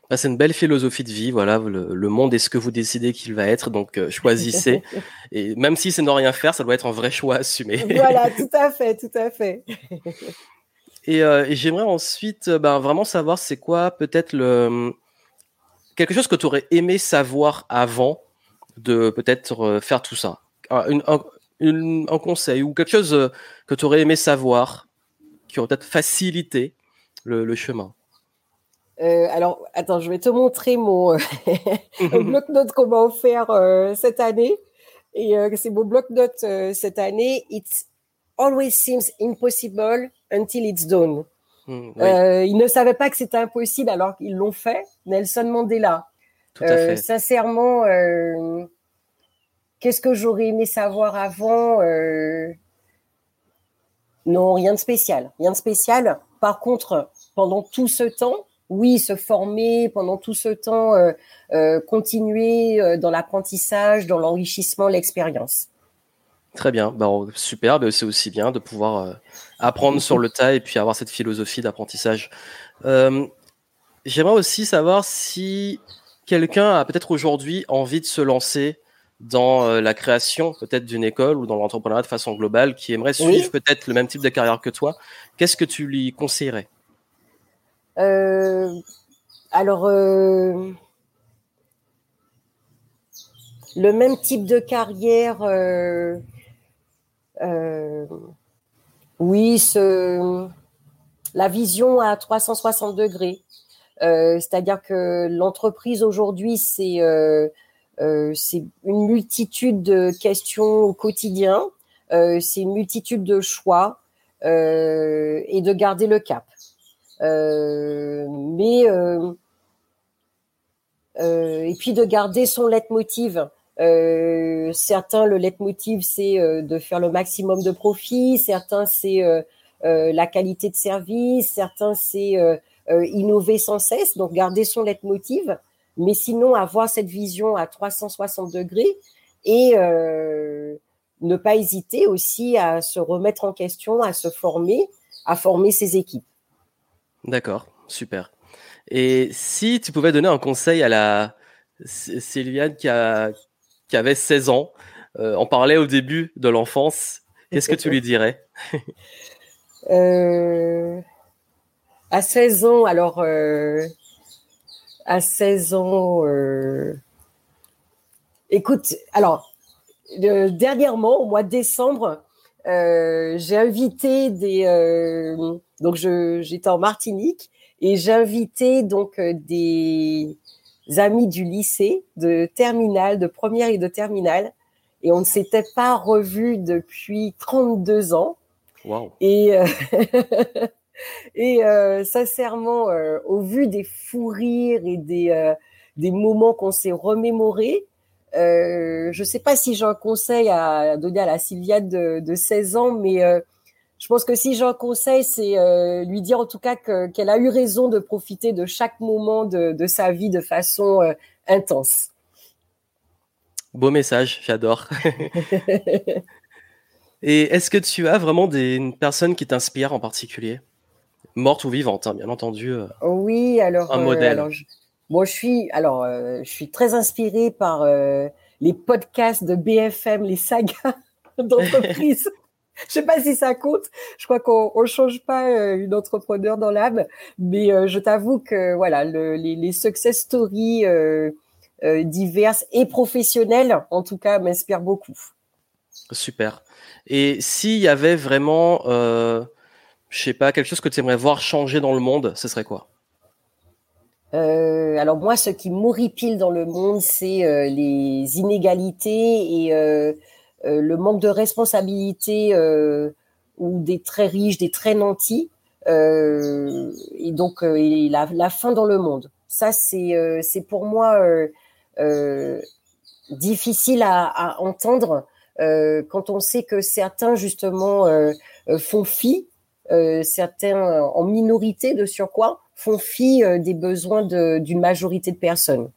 Bah, c'est une belle philosophie de vie. Voilà, le, monde est ce que vous décidez qu'il va être, donc euh, choisissez. et même si c'est ne rien faire, ça doit être un vrai choix assumé. voilà, tout à fait, tout à fait. Euh, et, j'aimerais ensuite ben, vraiment savoir c'est quoi peut-être le quelque chose que tu aurais aimé savoir avant de peut-être euh, faire tout ça? Un, un, conseil ou quelque chose que tu aurais aimé savoir qui aurait peut-être facilité le chemin. Euh, alors, attends, je vais te montrer mon euh, bloc-notes qu'on m'a offert euh, cette année. Et euh, c'est mon bloc-notes euh, cette année. It always seems impossible until it's done. Hmm, ils ne savaient pas que c'était impossible alors qu'ils l'ont fait. Nelson Mandela. Tout à fait. Sincèrement, qu'est-ce que j'aurais aimé savoir avant Non, rien de spécial. Rien de spécial. Par contre, pendant tout ce temps, oui, se former pendant tout ce temps, euh, euh, continuer euh, dans l'apprentissage, dans l'enrichissement, l'expérience. Très bien, bah, super, bah, c'est aussi bien de pouvoir apprendre sur le tas et puis avoir cette philosophie d'apprentissage. J'aimerais aussi savoir si quelqu'un a peut-être aujourd'hui envie de se lancer dans la création peut-être d'une école ou dans l'entrepreneuriat de façon globale, qui aimerait suivre peut-être le même type de carrière que toi, qu'est-ce que tu lui conseillerais? Euh, alors, euh, le même type de carrière, euh, oui, ce, la vision à 360 degrés. C'est-à-dire que l'entreprise aujourd'hui, c'est c'est une multitude de questions au quotidien, c'est une multitude de choix et de garder le cap. Euh, mais euh, euh, et puis de garder son leitmotiv. certains, le leitmotiv, c'est de faire le maximum de profit. Certains, c'est la qualité de service. Certains, c'est innover sans cesse. Donc, garder son leitmotiv. Mais sinon, avoir cette vision à 360 degrés et ne pas hésiter aussi à se remettre en question, à se former, à former ses équipes. D'accord, super. Et si tu pouvais donner un conseil à la Sylviane qui, a, qui avait 16 ans, euh, on parlait au début de l'enfance, qu'est-ce que tu lui dirais? Euh, À 16 ans, alors, euh, à 16 ans, écoute, alors, dernièrement, au mois de décembre, j'ai invité des. donc, j'étais en Martinique et j'ai invité donc des amis du lycée, de terminale, de première et de terminale. Et on ne s'était pas revus depuis 32 ans. Wow. Et, euh, et euh, sincèrement, euh, au vu des fous rires et des, des moments qu'on s'est remémorés, je ne sais pas si j'ai un conseil à donner à la Sylviane de, de 16 ans, mais je pense que si j'en conseille, c'est euh, lui dire en tout cas qu'elle a eu raison de profiter de chaque moment de, sa vie de façon euh, intense. Beau message, j'adore. Et est-ce que tu as vraiment des, une personne qui t'inspire en particulier? Morte ou vivante, hein, bien entendu. Euh, oui, alors. Un modèle. Alors, je, je suis, alors, je suis très inspirée par les podcasts de BFM, les sagas d'entreprise. je sais pas si ça compte. Je crois qu'on ne change pas euh, une entrepreneur dans l'âme, mais euh, je t'avoue que voilà, les, success stories euh, diverses et professionnelles, en tout cas, m'inspirent beaucoup. Super. Et s'il y avait vraiment, je sais pas, quelque chose que tu aimerais voir changer dans le monde, ce serait quoi? Alors moi, ce qui m'horripile dans le monde, c'est les inégalités et euh, le manque de responsabilité euh, ou des très riches, des très nantis, euh, et donc la, la, fin dans le monde. Ça, c'est c'est pour moi difficile à entendre quand on sait que certains justement font fi, certains en minorité de surcroît font fi des besoins d'une majorité de personnes.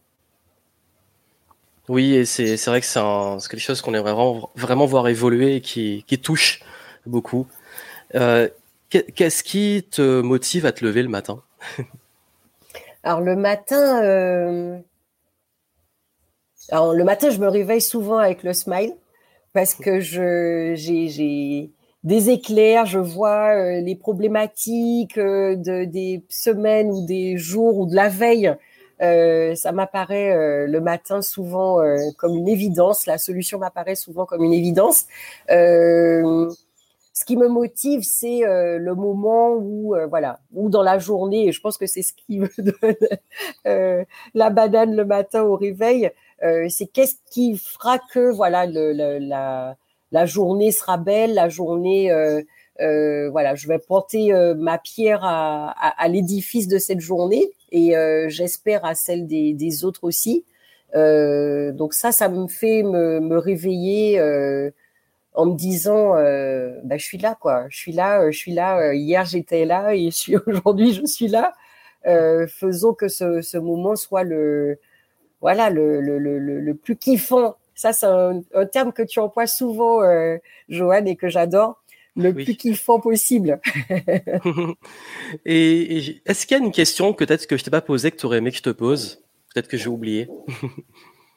Oui, et c'est vrai que c'est quelque chose qu'on aimerait vraiment, vraiment voir évoluer et qui, qui touche beaucoup. Euh, Qu'est-ce qui te motive à te lever le matin? Alors le matin, euh... Alors, le matin, je me réveille souvent avec le smile parce que j'ai des éclairs, je vois euh, les problématiques euh, de, des semaines ou des jours ou de la veille euh, ça m'apparaît le matin souvent comme une évidence. La solution m'apparaît souvent comme une évidence. ce qui me motive, c'est le moment où, voilà, ou dans la journée, et je pense que c'est ce qui me donne la banane le matin au réveil. c'est qu'est-ce qui fera que, voilà, le, la, la journée sera belle, la journée euh, voilà, je vais porter euh, ma pierre à, l'édifice de cette journée et euh, j'espère à celle des, autres aussi. Euh, donc ça, ça me fait me, réveiller en me disant, bah, je suis là, quoi. Je suis là, je suis là. hier, j'étais là et aujourd'hui, je suis là. faisons que ce, ce, moment soit le, voilà, le, le, le, le plus kiffant. Ça, c'est un, un, terme que tu emploies souvent, euh, Joanne, et que j'adore le plus kiffant possible. et, est-ce qu'il y a une question peut-être que je t'ai pas posée que tu aurais aimé que je te pose? Peut-être que j'ai oublié.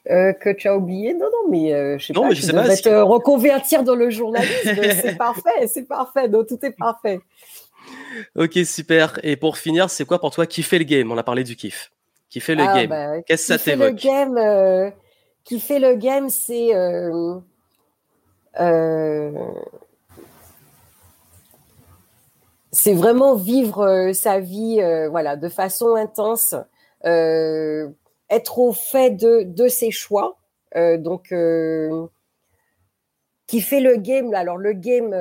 Euh, que tu as oublié? Non, non, mais euh, je sais non, pas. Mais je sais pas te reconvertir dans le journalisme. c'est parfait, c'est parfait. Donc tout est parfait. Ok, super. Et pour finir, c'est quoi pour toi kiffer le game? On a parlé du kiff. Kiffer le ah, game. Bah, Qu'est-ce que ça t'évoque le game, euh, Kiffer le game, c'est euh, c'est vraiment vivre euh, sa vie euh, voilà de façon intense euh, être au fait de, de ses choix donc qui fait le game. Alors le game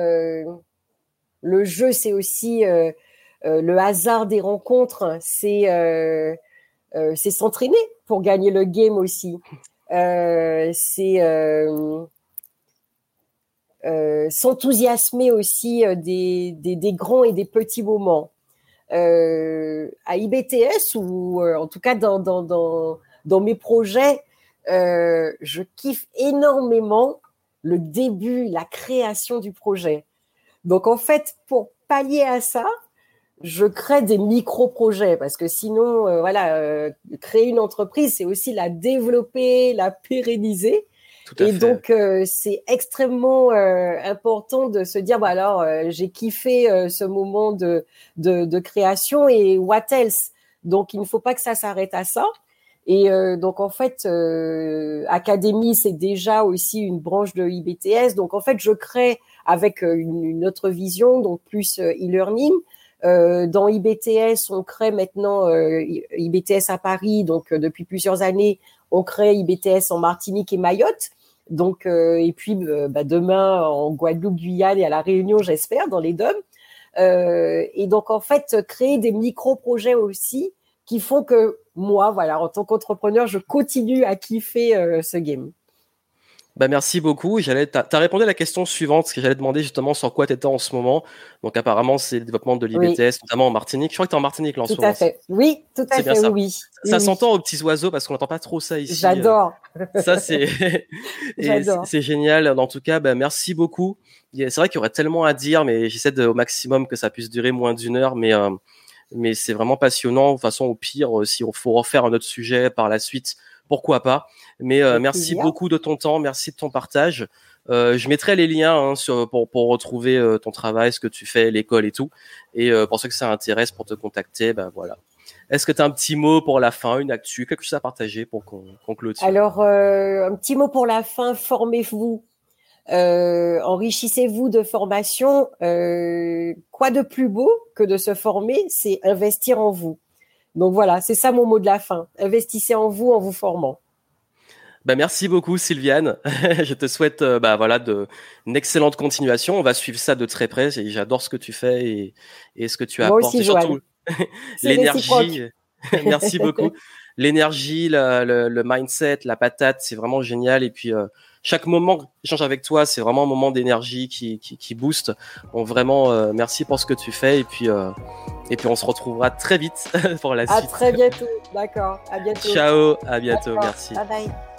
le jeu c'est aussi le hasard des rencontres c'est c'est s'entraîner pour gagner le game aussi c'est s'enthousiasmer aussi des, des, grands et des petits moments. à IBTS ou en tout cas dans, dans, dans mes projets, je kiffe énormément le début, la création du projet. Donc en fait, pour pallier à ça, je crée des micro-projets parce que sinon, euh, voilà, euh, créer une entreprise, c'est aussi la développer, la pérenniser. et donc, euh, c'est extrêmement important de se dire, bah alors, j'ai kiffé ce moment de, de, de, création et what else? Donc, il ne faut pas que ça s'arrête à ça. Et donc, en fait, Académie, c'est déjà aussi une branche de IBTS. Donc, en fait, je crée avec une, une autre vision, donc plus e-learning euh, dans IBTS, on crée maintenant euh, IBTS à Paris, donc euh, depuis plusieurs années, on crée IBTS en Martinique et Mayotte. Donc et puis bah, demain en Guadeloupe, Guyane et à la Réunion, j'espère, dans les DOM. et donc en fait, créer des micro-projets aussi qui font que moi, voilà, en tant qu'entrepreneur, je continue à kiffer ce game. Bah merci beaucoup. J'allais, t'as, as répondu à la question suivante, ce que j'allais demander justement sur quoi tu étais en ce moment. Donc apparemment c'est le développement de l'IBTS, notamment en Martinique. Je crois que tu es en Martinique là en tout ce moment. À fait. Oui, tout à fait. Oui. Ça, s'entend aux petits oiseaux parce qu'on n'entend pas trop ça ici. J'adore. Ça c'est, J'adore. c'est génial. En tout cas, bah, merci beaucoup. C'est vrai qu'il y aurait tellement à dire, mais j'essaie de, au maximum que ça puisse durer moins d'une heure, mais euh, mais c'est vraiment passionnant. De toute façon, au pire, euh, si on faut refaire un autre sujet par la suite, pourquoi pas. Mais euh, merci beaucoup de ton temps, merci de ton partage. Euh, je mettrai les liens hein, sur, pour, pour retrouver euh, ton travail, ce que tu fais, l'école et tout. Et pour ceux que ça intéresse, pour te contacter, ben voilà. Est-ce que tu as un petit mot pour la fin, une actu, quelque chose à partager pour qu'on qu clôture? Alors, un petit mot pour la fin, formez-vous. enrichissez-vous de formation. quoi de plus beau que de se former, c'est investir en vous. Donc voilà, c'est ça mon mot de la fin. Investissez en vous en vous formant. Bah merci beaucoup Sylviane. je te souhaite euh, bah voilà de une excellente continuation. On va suivre ça de très près. J'adore ce que tu fais et, et ce que tu apportes. Aussi, surtout l'énergie. merci beaucoup. L'énergie, le, le, mindset, la patate, c'est vraiment génial. Et puis euh, chaque moment échange avec toi, c'est vraiment un moment d'énergie qui, qui, qui booste. Donc vraiment, euh, merci pour ce que tu fais. Et puis et puis on se retrouvera très vite pour la suite. À très bientôt. D'accord. À bientôt. Ciao. À bientôt. Merci. Bye bye.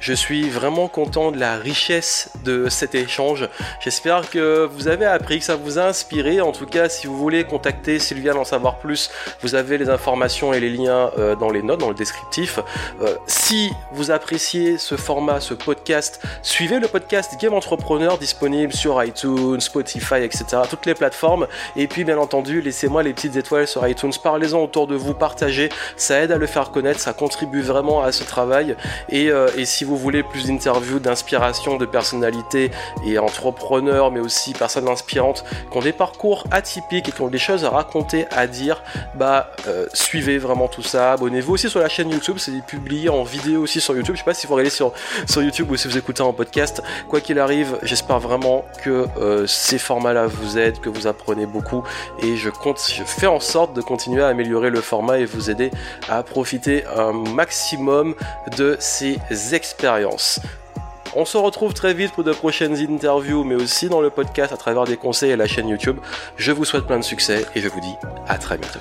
Je suis vraiment content de la richesse de cet échange. J'espère que vous avez appris, que ça vous a inspiré. En tout cas, si vous voulez contacter Sylviane en savoir plus, vous avez les informations et les liens euh, dans les notes, dans le descriptif. Euh, si vous appréciez ce format, ce podcast, suivez le podcast Game Entrepreneur disponible sur iTunes, Spotify, etc. Toutes les plateformes. Et puis, bien entendu, laissez-moi les petites étoiles sur iTunes. Parlez-en autour de vous, partagez. Ça aide à le faire connaître, ça contribue vraiment à ce travail. Et, euh, et si vous voulez plus d'interviews, d'inspiration, de personnalités et entrepreneurs, mais aussi personnes inspirantes qui ont des parcours atypiques et qui ont des choses à raconter, à dire, bah euh, suivez vraiment tout ça. Abonnez-vous aussi sur la chaîne YouTube, c'est publié en vidéo aussi sur YouTube. Je sais pas si vous regardez sur, sur YouTube ou si vous écoutez en podcast. Quoi qu'il arrive, j'espère vraiment que euh, ces formats-là vous aident, que vous apprenez beaucoup et je compte, je fais en sorte de continuer à améliorer le format et vous aider à profiter un maximum de ces expériences on se retrouve très vite pour de prochaines interviews, mais aussi dans le podcast à travers des conseils et la chaîne YouTube. Je vous souhaite plein de succès et je vous dis à très bientôt.